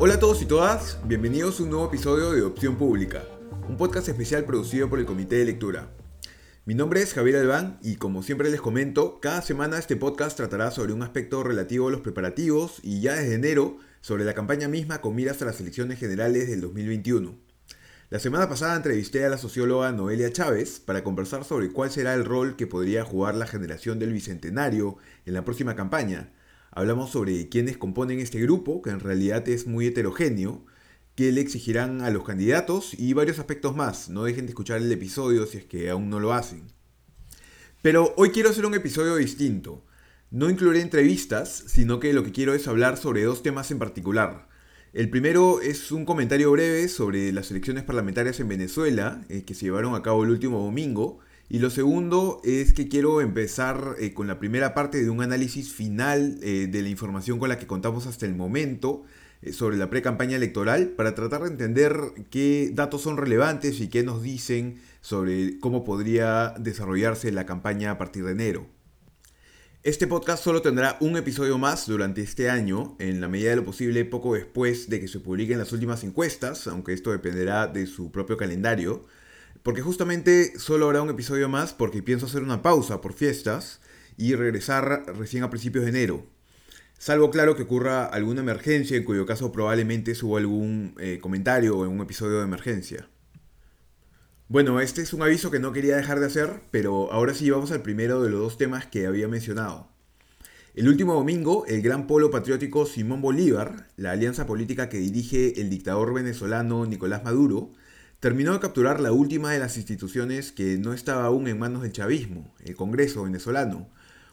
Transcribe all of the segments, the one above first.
Hola a todos y todas, bienvenidos a un nuevo episodio de Opción Pública, un podcast especial producido por el Comité de Lectura. Mi nombre es Javier Albán y como siempre les comento, cada semana este podcast tratará sobre un aspecto relativo a los preparativos y ya desde enero sobre la campaña misma con miras a las elecciones generales del 2021. La semana pasada entrevisté a la socióloga Noelia Chávez para conversar sobre cuál será el rol que podría jugar la generación del Bicentenario en la próxima campaña. Hablamos sobre quiénes componen este grupo, que en realidad es muy heterogéneo, qué le exigirán a los candidatos y varios aspectos más. No dejen de escuchar el episodio si es que aún no lo hacen. Pero hoy quiero hacer un episodio distinto. No incluiré entrevistas, sino que lo que quiero es hablar sobre dos temas en particular. El primero es un comentario breve sobre las elecciones parlamentarias en Venezuela, eh, que se llevaron a cabo el último domingo. Y lo segundo es que quiero empezar eh, con la primera parte de un análisis final eh, de la información con la que contamos hasta el momento sobre la pre-campaña electoral para tratar de entender qué datos son relevantes y qué nos dicen sobre cómo podría desarrollarse la campaña a partir de enero. Este podcast solo tendrá un episodio más durante este año, en la medida de lo posible poco después de que se publiquen las últimas encuestas, aunque esto dependerá de su propio calendario, porque justamente solo habrá un episodio más porque pienso hacer una pausa por fiestas y regresar recién a principios de enero. Salvo claro que ocurra alguna emergencia, en cuyo caso probablemente suba algún eh, comentario en un episodio de emergencia. Bueno, este es un aviso que no quería dejar de hacer, pero ahora sí vamos al primero de los dos temas que había mencionado. El último domingo, el gran polo patriótico Simón Bolívar, la alianza política que dirige el dictador venezolano Nicolás Maduro, terminó de capturar la última de las instituciones que no estaba aún en manos del chavismo, el Congreso venezolano,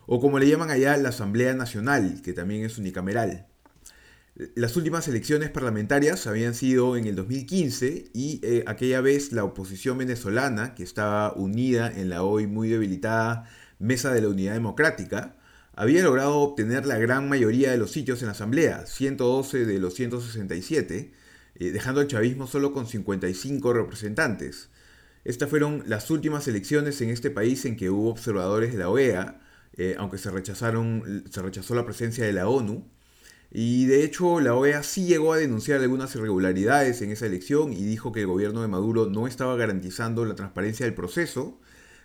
o como le llaman allá la Asamblea Nacional, que también es unicameral. Las últimas elecciones parlamentarias habían sido en el 2015 y eh, aquella vez la oposición venezolana, que estaba unida en la hoy muy debilitada Mesa de la Unidad Democrática, había logrado obtener la gran mayoría de los sitios en la Asamblea, 112 de los 167, eh, dejando al chavismo solo con 55 representantes. Estas fueron las últimas elecciones en este país en que hubo observadores de la OEA, eh, aunque se, rechazaron, se rechazó la presencia de la ONU, y de hecho la OEA sí llegó a denunciar algunas irregularidades en esa elección y dijo que el gobierno de Maduro no estaba garantizando la transparencia del proceso,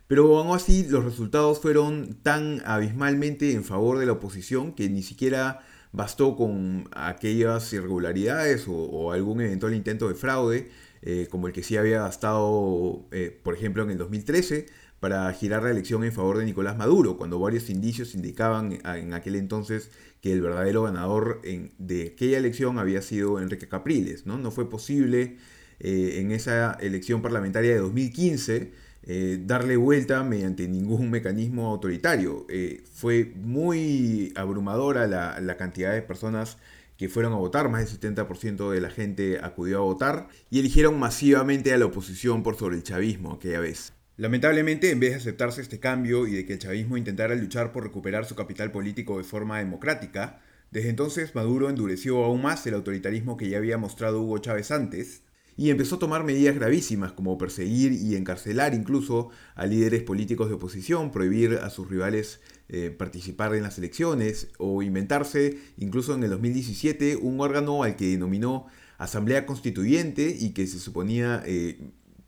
pero aún así los resultados fueron tan abismalmente en favor de la oposición que ni siquiera bastó con aquellas irregularidades o, algún eventual intento de fraude, eh, como el que sí había bastado, eh, por ejemplo, en el 2013, para girar la elección en favor de Nicolás Maduro, cuando varios indicios indicaban en aquel entonces que el verdadero ganador de aquella elección había sido Enrique Capriles. No, no fue posible eh, en esa elección parlamentaria de 2015 eh, darle vuelta mediante ningún mecanismo autoritario. Eh, fue muy abrumadora la, la cantidad de personas que fueron a votar, más del 70% de la gente acudió a votar y eligieron masivamente a la oposición por sobre el chavismo aquella vez. Lamentablemente, en vez de aceptarse este cambio y de que el chavismo intentara luchar por recuperar su capital político de forma democrática, desde entonces Maduro endureció aún más el autoritarismo que ya había mostrado Hugo Chávez antes, y empezó a tomar medidas gravísimas como perseguir y encarcelar incluso a líderes políticos de oposición, prohibir a sus rivales eh, participar en las elecciones o inventarse incluso en el 2017 un órgano al que denominó Asamblea Constituyente y que se suponía eh,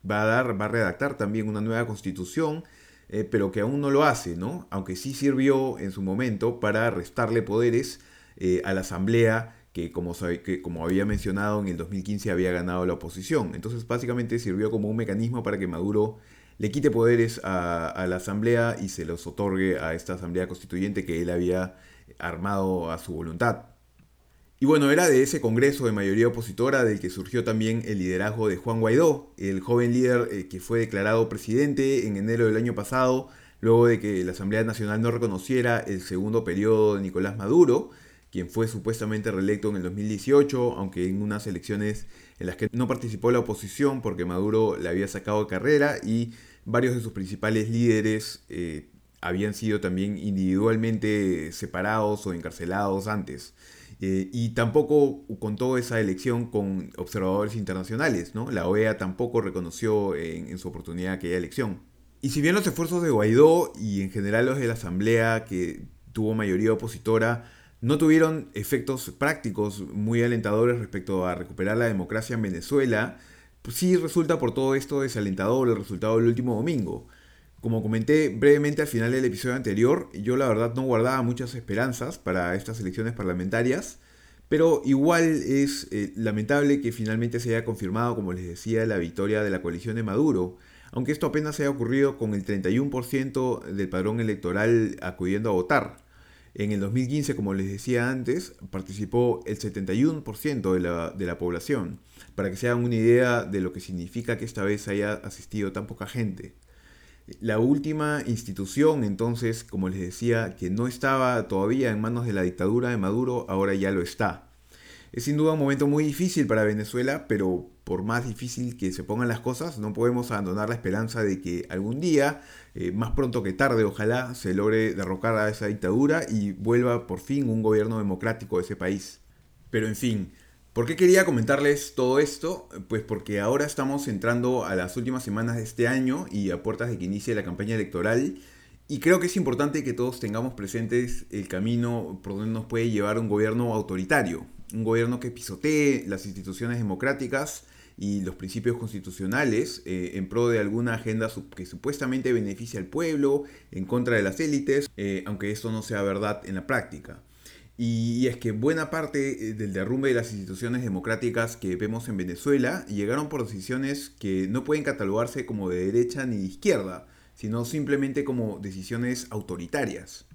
va a dar, va a redactar también una nueva constitución, eh, pero que aún no lo hace, ¿no? Aunque sí sirvió en su momento para restarle poderes a la Asamblea que como, que como había mencionado en el 2015 había ganado la oposición. Entonces básicamente sirvió como un mecanismo para que Maduro le quite poderes a, a, la Asamblea y se los otorgue a esta Asamblea Constituyente que él había armado a su voluntad. Y bueno, era de ese Congreso de mayoría opositora del que surgió también el liderazgo de Juan Guaidó, el joven líder eh, que fue declarado presidente en enero del año pasado, luego de que la Asamblea Nacional no reconociera el segundo periodo de Nicolás Maduro, quien fue supuestamente reelecto en el 2018, aunque en unas elecciones en las que no participó la oposición porque Maduro le había sacado de carrera y varios de sus principales líderes eh, habían sido también individualmente separados o encarcelados antes. Eh, y tampoco contó esa elección con observadores internacionales, ¿no? La OEA tampoco reconoció en, su oportunidad aquella elección. Y si bien los esfuerzos de Guaidó y en general los de la Asamblea, que tuvo mayoría opositora, no tuvieron efectos prácticos muy alentadores respecto a recuperar la democracia en Venezuela, pues sí resulta por todo esto desalentador el resultado del último domingo. Como comenté brevemente al final del episodio anterior, yo la verdad no guardaba muchas esperanzas para estas elecciones parlamentarias, pero igual es eh, lamentable que finalmente se haya confirmado, como les decía, la victoria de la coalición de Maduro, aunque esto apenas haya ocurrido con el 31% del padrón electoral acudiendo a votar. En el 2015, como les decía antes, participó el 71% de la, de la población, para que se hagan una idea de lo que significa que esta vez haya asistido tan poca gente. La última institución, entonces, como les decía, que no estaba todavía en manos de la dictadura de Maduro, ahora ya lo está. Es sin duda un momento muy difícil para Venezuela, pero por más difícil que se pongan las cosas, no podemos abandonar la esperanza de que algún día, eh, más pronto que tarde, ojalá se logre derrocar a esa dictadura y vuelva por fin un gobierno democrático de ese país. Pero en fin, ¿Por qué quería comentarles todo esto? Pues porque ahora estamos entrando a las últimas semanas de este año y a puertas de que inicie la campaña electoral. Y creo que es importante que todos tengamos presentes el camino por donde nos puede llevar un gobierno autoritario. Un gobierno que pisotee las instituciones democráticas y los principios constitucionales eh, en pro de alguna agenda que supuestamente beneficia al pueblo, en contra de las élites, eh, aunque esto no sea verdad en la práctica. Y es que buena parte eh, del derrumbe de las instituciones democráticas que vemos en Venezuela llegaron por decisiones que no pueden catalogarse como de derecha ni de izquierda, sino simplemente como decisiones autoritarias.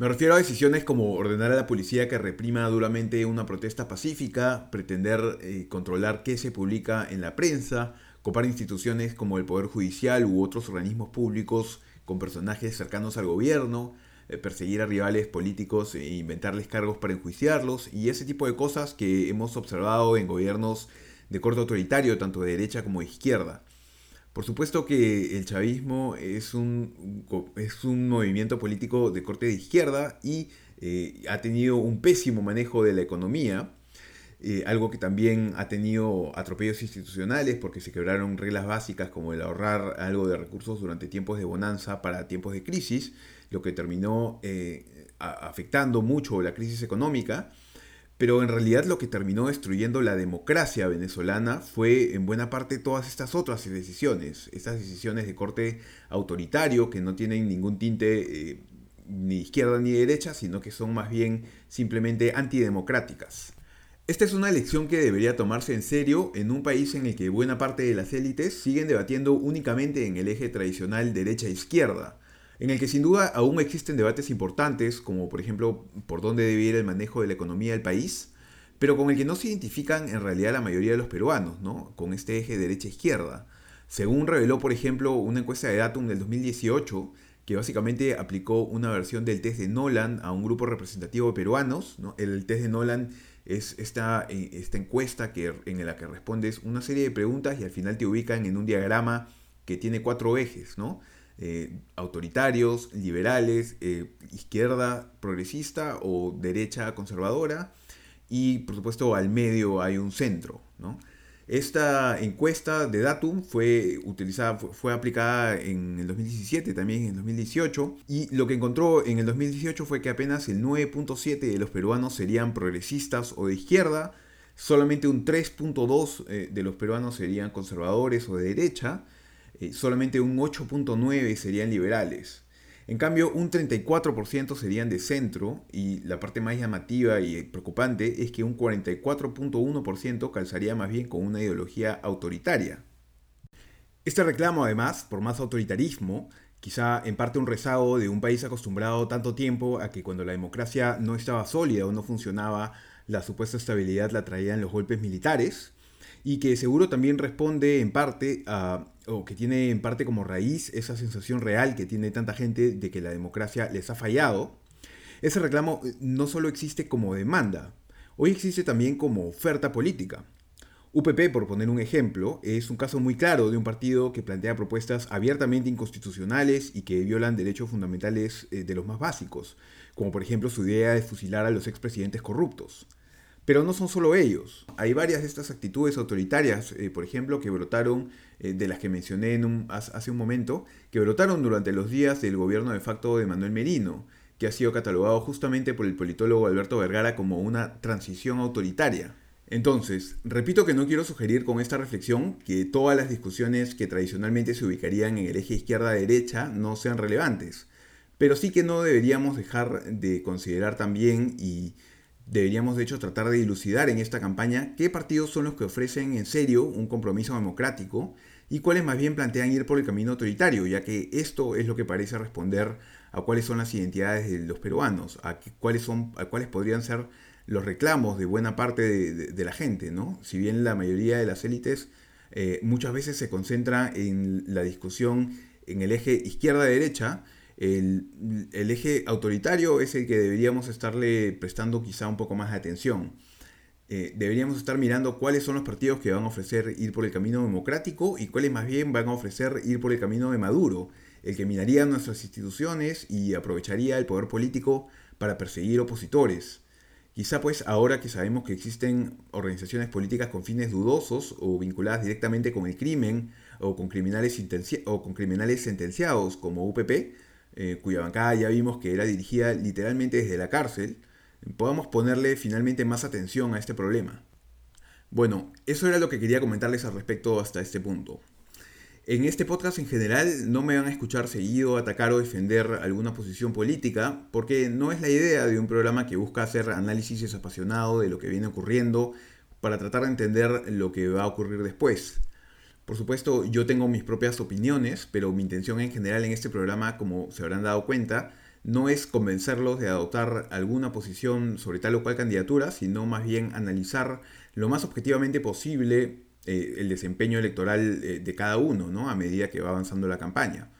Me refiero a decisiones como ordenar a la policía que reprima duramente una protesta pacífica, pretender eh, controlar qué se publica en la prensa, copar instituciones como el Poder Judicial u otros organismos públicos con personajes cercanos al gobierno, eh, perseguir a rivales políticos e inventarles cargos para enjuiciarlos y ese tipo de cosas que hemos observado en gobiernos de corte autoritario, tanto de derecha como de izquierda. Por supuesto que el chavismo es un, es un movimiento político de corte de izquierda y eh, ha tenido un pésimo manejo de la economía, eh, algo que también ha tenido atropellos institucionales porque se quebraron reglas básicas como el ahorrar algo de recursos durante tiempos de bonanza para tiempos de crisis, lo que terminó eh, afectando mucho la crisis económica. Pero en realidad lo que terminó destruyendo la democracia venezolana fue en buena parte todas estas otras decisiones, estas decisiones de corte autoritario que no tienen ningún tinte eh, ni izquierda ni derecha, sino que son más bien simplemente antidemocráticas. Esta es una elección que debería tomarse en serio en un país en el que buena parte de las élites siguen debatiendo únicamente en el eje tradicional derecha-izquierda, en el que sin duda aún existen debates importantes, como por ejemplo por dónde debe ir el manejo de la economía del país, pero con el que no se identifican en realidad la mayoría de los peruanos, ¿no? con este eje derecha-izquierda. Según reveló, por ejemplo, una encuesta de Datum del 2018, que básicamente aplicó una versión del test de Nolan a un grupo representativo de peruanos. El test de Nolan es esta, eh, esta encuesta que, en la que respondes una serie de preguntas y al final te ubican en un diagrama que tiene cuatro ejes, ¿no? Eh, autoritarios, liberales, eh, izquierda progresista o derecha conservadora. Y por supuesto al medio hay un centro. Esta encuesta de Datum fue utilizada, fue, aplicada en el 2017, también en el 2018, y lo que encontró en el 2018 fue que apenas el 9.7 de los peruanos serían progresistas o de izquierda, solamente un 3.2 eh, de los peruanos serían conservadores o de derecha, eh, solamente un 8.9 serían liberales. En cambio, un 34% serían de centro y la parte más llamativa y preocupante es que un 44.1% calzaría más bien con una ideología autoritaria. Este reclamo, además, por más autoritarismo, quizá en parte un rezago de un país acostumbrado tanto tiempo a que cuando la democracia no estaba sólida o no funcionaba, la supuesta estabilidad la traían los golpes militares, y que seguro también responde en parte a, o que tiene en parte como raíz esa sensación real que tiene tanta gente de que la democracia les ha fallado, ese reclamo eh, no solo existe como demanda, hoy existe también como oferta política. UPP, por poner un ejemplo, es un caso muy claro de un partido que plantea propuestas abiertamente inconstitucionales y que violan derechos fundamentales eh, de los más básicos, como por ejemplo su idea de fusilar a los expresidentes corruptos. Pero no son solo ellos. Hay varias de estas actitudes autoritarias, eh, por ejemplo, que brotaron, eh, de las que mencioné hace un momento, que brotaron durante los días del gobierno de facto de Manuel Merino, que ha sido catalogado justamente por el politólogo Alberto Vergara como una transición autoritaria. Entonces, repito que no quiero sugerir con esta reflexión que todas las discusiones que tradicionalmente se ubicarían en el eje izquierda-derecha no sean relevantes, pero sí que no deberíamos dejar de considerar también y deberíamos de hecho tratar de dilucidar en esta campaña qué partidos son los que ofrecen en serio un compromiso democrático y cuáles más bien plantean ir por el camino autoritario, ya que esto es lo que parece responder a cuáles son las identidades de los peruanos, a cuáles, son, a cuáles podrían ser los reclamos de buena parte de, la gente, ¿no? Si bien la mayoría de las élites eh, muchas veces se concentra en la discusión en el eje izquierda-derecha, el, eje autoritario es el que deberíamos estarle prestando quizá un poco más de atención. Eh, deberíamos estar mirando cuáles son los partidos que van a ofrecer ir por el camino democrático y cuáles más bien van a ofrecer ir por el camino de Maduro, el que minaría nuestras instituciones y aprovecharía el poder político para perseguir opositores. Quizá pues ahora que sabemos que existen organizaciones políticas con fines dudosos o vinculadas directamente con el crimen o con criminales, o con criminales sentenciados como UPP, eh, cuya bancada ya vimos que era dirigida literalmente desde la cárcel, podamos ponerle finalmente más atención a este problema. Bueno, eso era lo que quería comentarles al respecto hasta este punto. En este podcast en general no me van a escuchar seguido atacar o defender alguna posición política, porque no es la idea de un programa que busca hacer análisis desapasionado de lo que viene ocurriendo para tratar de entender lo que va a ocurrir después. Por supuesto, yo tengo mis propias opiniones, pero mi intención en general en este programa, como se habrán dado cuenta, no es convencerlos de adoptar alguna posición sobre tal o cual candidatura, sino más bien analizar lo más objetivamente posible eh, el desempeño electoral eh, de cada uno, ¿no? A medida que va avanzando la campaña.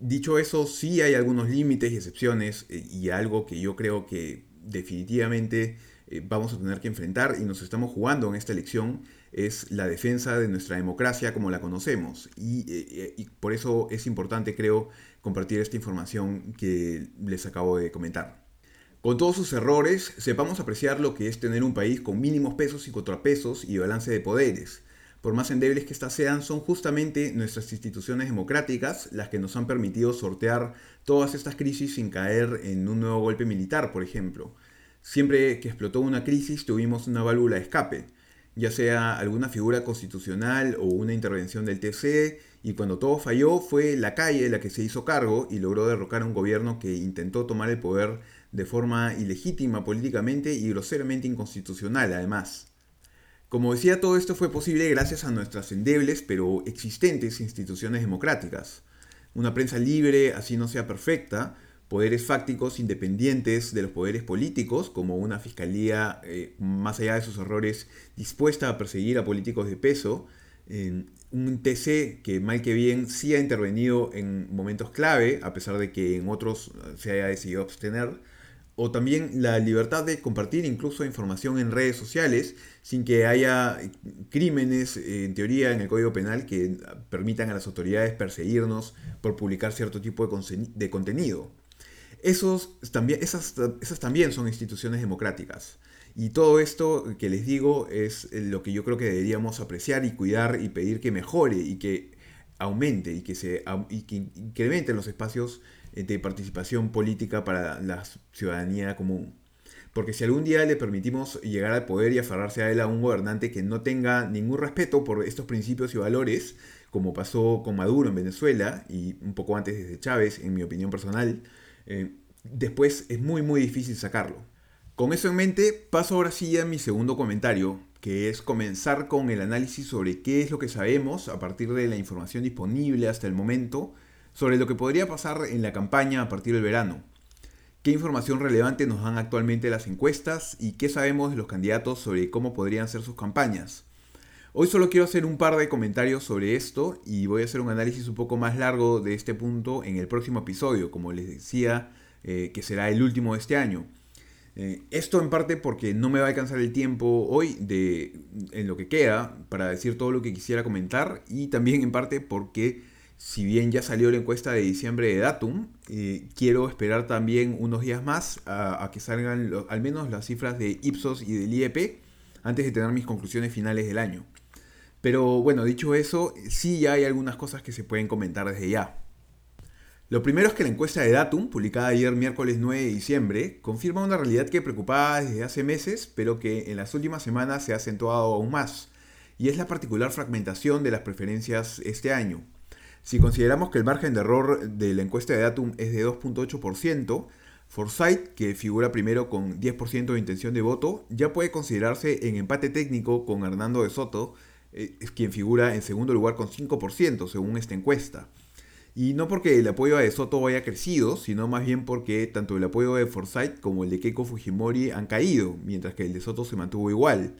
Dicho eso, sí hay algunos límites y excepciones eh, y algo que yo creo que definitivamente vamos a tener que enfrentar y nos estamos jugando en esta elección es la defensa de nuestra democracia como la conocemos. Y, y, por eso es importante, creo, compartir esta información que les acabo de comentar. Con todos sus errores, sepamos apreciar lo que es tener un país con mínimos pesos y contrapesos y balance de poderes por más endebles que éstas sean, son justamente nuestras instituciones democráticas las que nos han permitido sortear todas estas crisis sin caer en un nuevo golpe militar, por ejemplo. Siempre que explotó una crisis tuvimos una válvula de escape, ya sea alguna figura constitucional o una intervención del TC, y cuando todo falló fue la calle la que se hizo cargo y logró derrocar a un gobierno que intentó tomar el poder de forma ilegítima políticamente y groseramente inconstitucional además. Como decía, todo esto fue posible gracias a nuestras endebles pero existentes instituciones democráticas. Una prensa libre, así no sea perfecta, poderes fácticos independientes de los poderes políticos, como una fiscalía, eh, más allá de sus errores, dispuesta a perseguir a políticos de peso, un TC que mal que bien sí ha intervenido en momentos clave, a pesar de que en otros se haya decidido abstener, o también la libertad de compartir incluso información en redes sociales sin que haya crímenes, en teoría, en el Código Penal que permitan a las autoridades perseguirnos por publicar cierto tipo de, contenido. Esos también, esas, esas también son instituciones democráticas. Y todo esto que les digo es lo que yo creo que deberíamos apreciar y cuidar y pedir que mejore y que aumente y que, se, y que incremente los espacios eh, de participación política para la ciudadanía común. Porque si algún día le permitimos llegar al poder y aferrarse a él a un gobernante que no tenga ningún respeto por estos principios y valores, como pasó con Maduro en Venezuela y un poco antes desde Chávez, en mi opinión personal, eh, después es muy muy difícil sacarlo. Con eso en mente, paso ahora sí a mi segundo comentario, que es comenzar con el análisis sobre qué es lo que sabemos a partir de la información disponible hasta el momento sobre lo que podría pasar en la campaña a partir del verano. ¿Qué información relevante nos dan actualmente las encuestas y qué sabemos de los candidatos sobre cómo podrían ser sus campañas? Hoy solo quiero hacer un par de comentarios sobre esto y voy a hacer un análisis un poco más largo de este punto en el próximo episodio, como les decía, eh, que será el último de este año. Eh, esto en parte porque no me va a alcanzar el tiempo hoy de, en lo que queda para decir todo lo que quisiera comentar y también en parte porque si bien ya salió la encuesta de diciembre de Datum, eh, quiero esperar también unos días más a, que salgan al menos las cifras de Ipsos y del IEP antes de tener mis conclusiones finales del año. Pero bueno, dicho eso, sí ya hay algunas cosas que se pueden comentar desde ya. Lo primero es que la encuesta de Datum, publicada ayer miércoles 9 de diciembre, confirma una realidad que preocupaba desde hace meses, pero que en las últimas semanas se ha acentuado aún más, y es la particular fragmentación de las preferencias este año. Si consideramos que el margen de error de la encuesta de Datum es de 2.8%, Forsyth, que figura primero con 10% de intención de voto, ya puede considerarse en empate técnico con Hernando de Soto, eh, quien figura en segundo lugar con 5% según esta encuesta. Y no porque el apoyo a De Soto haya crecido, sino más bien porque tanto el apoyo de Forsyth como el de Keiko Fujimori han caído, mientras que el de Soto se mantuvo igual.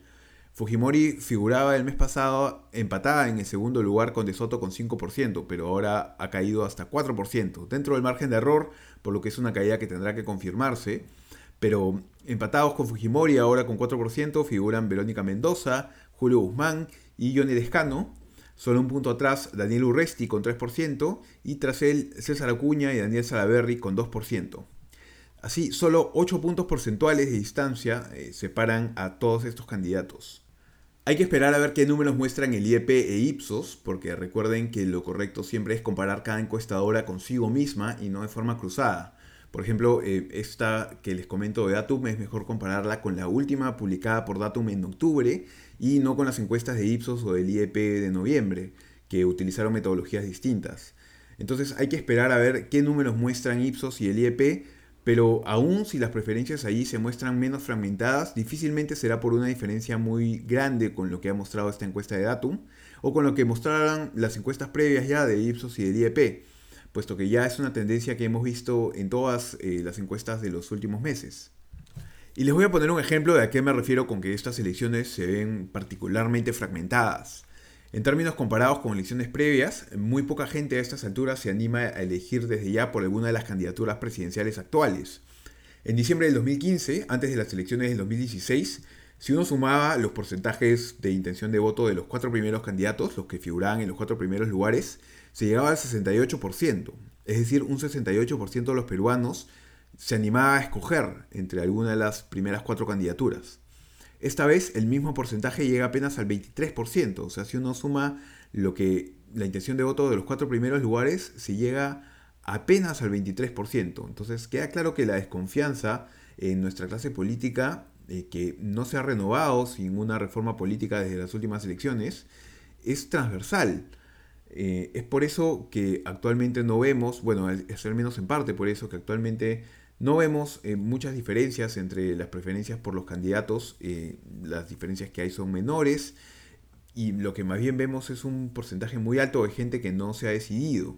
Fujimori figuraba el mes pasado empatada en el segundo lugar con De Soto con 5%, pero ahora ha caído hasta 4%, dentro del margen de error, por lo que es una caída que tendrá que confirmarse. Pero empatados con Fujimori ahora con 4% figuran Verónica Mendoza, Julio Guzmán y Johnny Descano, Solo un punto atrás, Daniel Urresti con 3% y tras él César Acuña y Daniel Salaverry con 2%. Así, solo 8 puntos porcentuales de distancia eh, separan a todos estos candidatos. Hay que esperar a ver qué números muestran el IEP e Ipsos, porque recuerden que lo correcto siempre es comparar cada encuestadora consigo misma y no de forma cruzada. Por ejemplo, eh, esta que les comento de Datum es mejor compararla con la última publicada por Datum en octubre y no con las encuestas de Ipsos o del IEP de noviembre, que utilizaron metodologías distintas. Entonces hay que esperar a ver qué números muestran Ipsos y el IEP, pero aún si las preferencias allí se muestran menos fragmentadas, difícilmente será por una diferencia muy grande con lo que ha mostrado esta encuesta de Datum o con lo que mostraran las encuestas previas ya de Ipsos y del IEP, puesto que ya es una tendencia que hemos visto en todas eh, las encuestas de los últimos meses. Y les voy a poner un ejemplo de a qué me refiero con que estas elecciones se ven particularmente fragmentadas. En términos comparados con elecciones previas, muy poca gente a estas alturas se anima a elegir desde ya por alguna de las candidaturas presidenciales actuales. En diciembre del 2015, antes de las elecciones del 2016, si uno sumaba los porcentajes de intención de voto de los cuatro primeros candidatos, los que figuraban en los cuatro primeros lugares, se llegaba al 68%. Es decir, un 68% de los peruanos se animaba a escoger entre alguna de las primeras cuatro candidaturas. Esta vez el mismo porcentaje llega apenas al 23%, o sea, si uno suma lo que la intención de voto de los cuatro primeros lugares, se llega apenas al 23%. Entonces queda claro que la desconfianza en nuestra clase política, eh, que no se ha renovado sin una reforma política desde las últimas elecciones, es transversal. Eh, es por eso que actualmente no vemos, bueno, es al menos en parte por eso que actualmente no vemos eh, muchas diferencias entre las preferencias por los candidatos, las diferencias que hay son menores y lo que más bien vemos es un porcentaje muy alto de gente que no se ha decidido.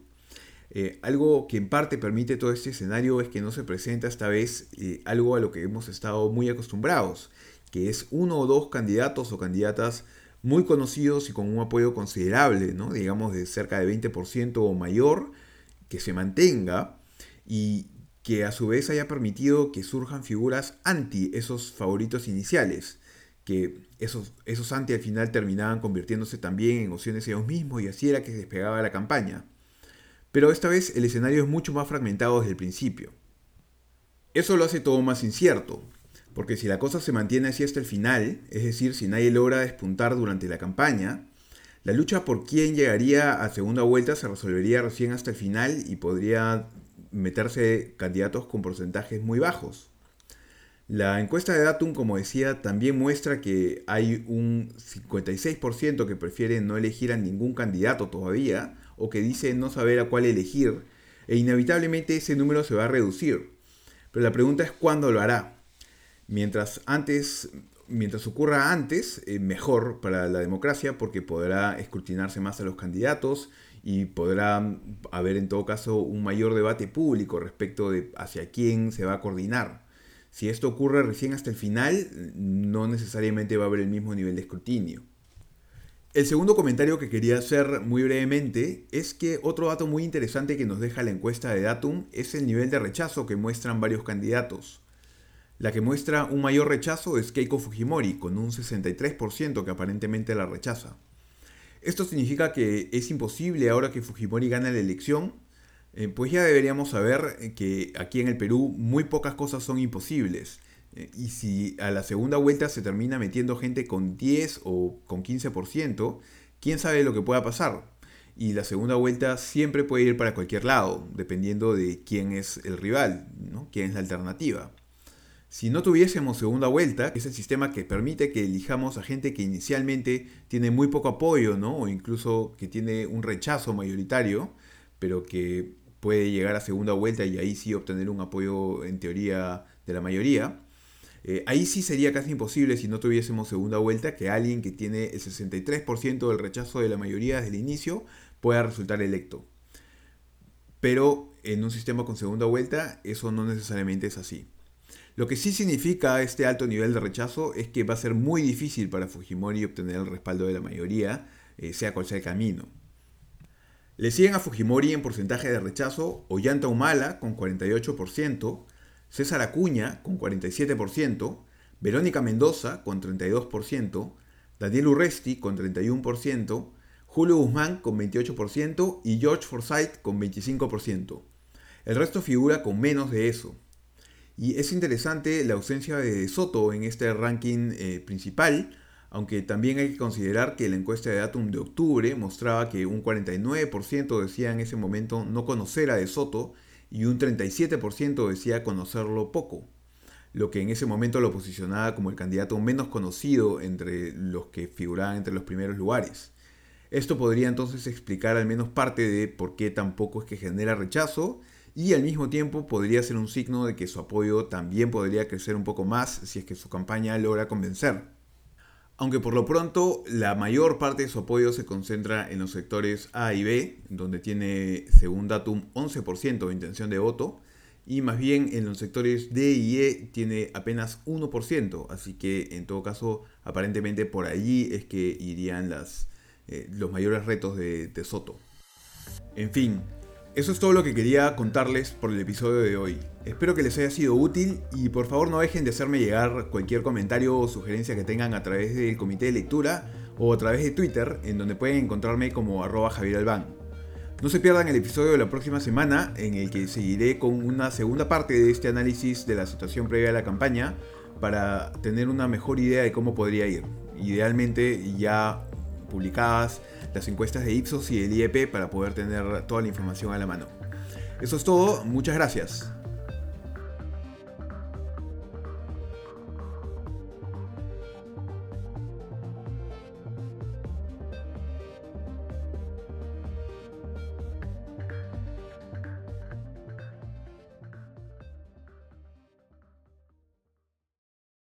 Eh, algo que en parte permite todo este escenario es que no se presenta esta vez algo a lo que hemos estado muy acostumbrados, que es uno o dos candidatos o candidatas muy conocidos y con un apoyo considerable, ¿no? digamos de cerca de 20% o mayor, que se mantenga y que a su vez haya permitido que surjan figuras anti esos favoritos iniciales, que esos, esos anti al final terminaban convirtiéndose también en opciones ellos mismos y así era que se despegaba la campaña. Pero esta vez el escenario es mucho más fragmentado desde el principio. Eso lo hace todo más incierto, porque si la cosa se mantiene así hasta el final, es decir, si nadie logra despuntar durante la campaña, la lucha por quién llegaría a segunda vuelta se resolvería recién hasta el final y podría meterse candidatos con porcentajes muy bajos. La encuesta de Datum, como decía, también muestra que hay un 56% que prefiere no elegir a ningún candidato todavía o que dice no saber a cuál elegir e inevitablemente ese número se va a reducir. Pero la pregunta es cuándo lo hará. Mientras antes mientras ocurra antes, eh, mejor para la democracia porque podrá escrutinarse más a los candidatos y podrá haber en todo caso un mayor debate público respecto de hacia quién se va a coordinar. Si esto ocurre recién hasta el final, no necesariamente va a haber el mismo nivel de escrutinio. El segundo comentario que quería hacer muy brevemente es que otro dato muy interesante que nos deja la encuesta de Datum es el nivel de rechazo que muestran varios candidatos. La que muestra un mayor rechazo es Keiko Fujimori, con un 63% que aparentemente la rechaza. Esto significa que es imposible ahora que Fujimori gana la elección, eh, pues ya deberíamos saber que aquí en el Perú muy pocas cosas son imposibles. Y si a la segunda vuelta se termina metiendo gente con 10 o con 15%, quién sabe lo que pueda pasar. y la segunda vuelta siempre puede ir para cualquier lado, dependiendo de quién es el rival, ¿no? quién es la alternativa. Si no tuviésemos segunda vuelta, que es el sistema que permite que elijamos a gente que inicialmente tiene muy poco apoyo, ¿no? o incluso que tiene un rechazo mayoritario, pero que puede llegar a segunda vuelta y ahí sí obtener un apoyo en teoría de la mayoría. Eh, ahí sí sería casi imposible si no tuviésemos segunda vuelta que alguien que tiene el 63% del rechazo de la mayoría desde el inicio pueda resultar electo. Pero en un sistema con segunda vuelta eso no necesariamente es así. Lo que sí significa este alto nivel de rechazo es que va a ser muy difícil para Fujimori obtener el respaldo de la mayoría, eh, sea cual sea el camino. Le siguen a Fujimori en porcentaje de rechazo Ollanta Humala con 48%, César Acuña con 47%, Verónica Mendoza con 32%, Daniel Urresti con 31%, Julio Guzmán con 28% y George Forsyth con 25%. El resto figura con menos de eso. Y es interesante la ausencia de Soto en este ranking eh, principal, aunque también hay que considerar que la encuesta de Datum de octubre mostraba que un 49% decía en ese momento no conocer a De Soto y un 37% decía conocerlo poco, lo que en ese momento lo posicionaba como el candidato menos conocido entre los que figuraban entre los primeros lugares. Esto podría entonces explicar al menos parte de por qué tampoco es que genera rechazo y al mismo tiempo podría ser un signo de que su apoyo también podría crecer un poco más si es que su campaña logra convencer. Aunque por lo pronto la mayor parte de su apoyo se concentra en los sectores A y B, donde tiene, según Datum, 11% de intención de voto, y más bien en los sectores D y E tiene apenas 1%, así que en todo caso aparentemente por allí es que irían eh, los mayores retos de, de Soto. En fin, eso es todo lo que quería contarles por el episodio de hoy. Espero que les haya sido útil y por favor no dejen de hacerme llegar cualquier comentario o sugerencia que tengan a través del comité de lectura o a través de Twitter, en donde pueden encontrarme como arroba Javier Albán. No se pierdan el episodio de la próxima semana, en el que seguiré con una segunda parte de este análisis de la situación previa a la campaña, para tener una mejor idea de cómo podría ir. Idealmente ya publicadas las encuestas de Ipsos y el IEP para poder tener toda la información a la mano. Eso es todo, muchas gracias.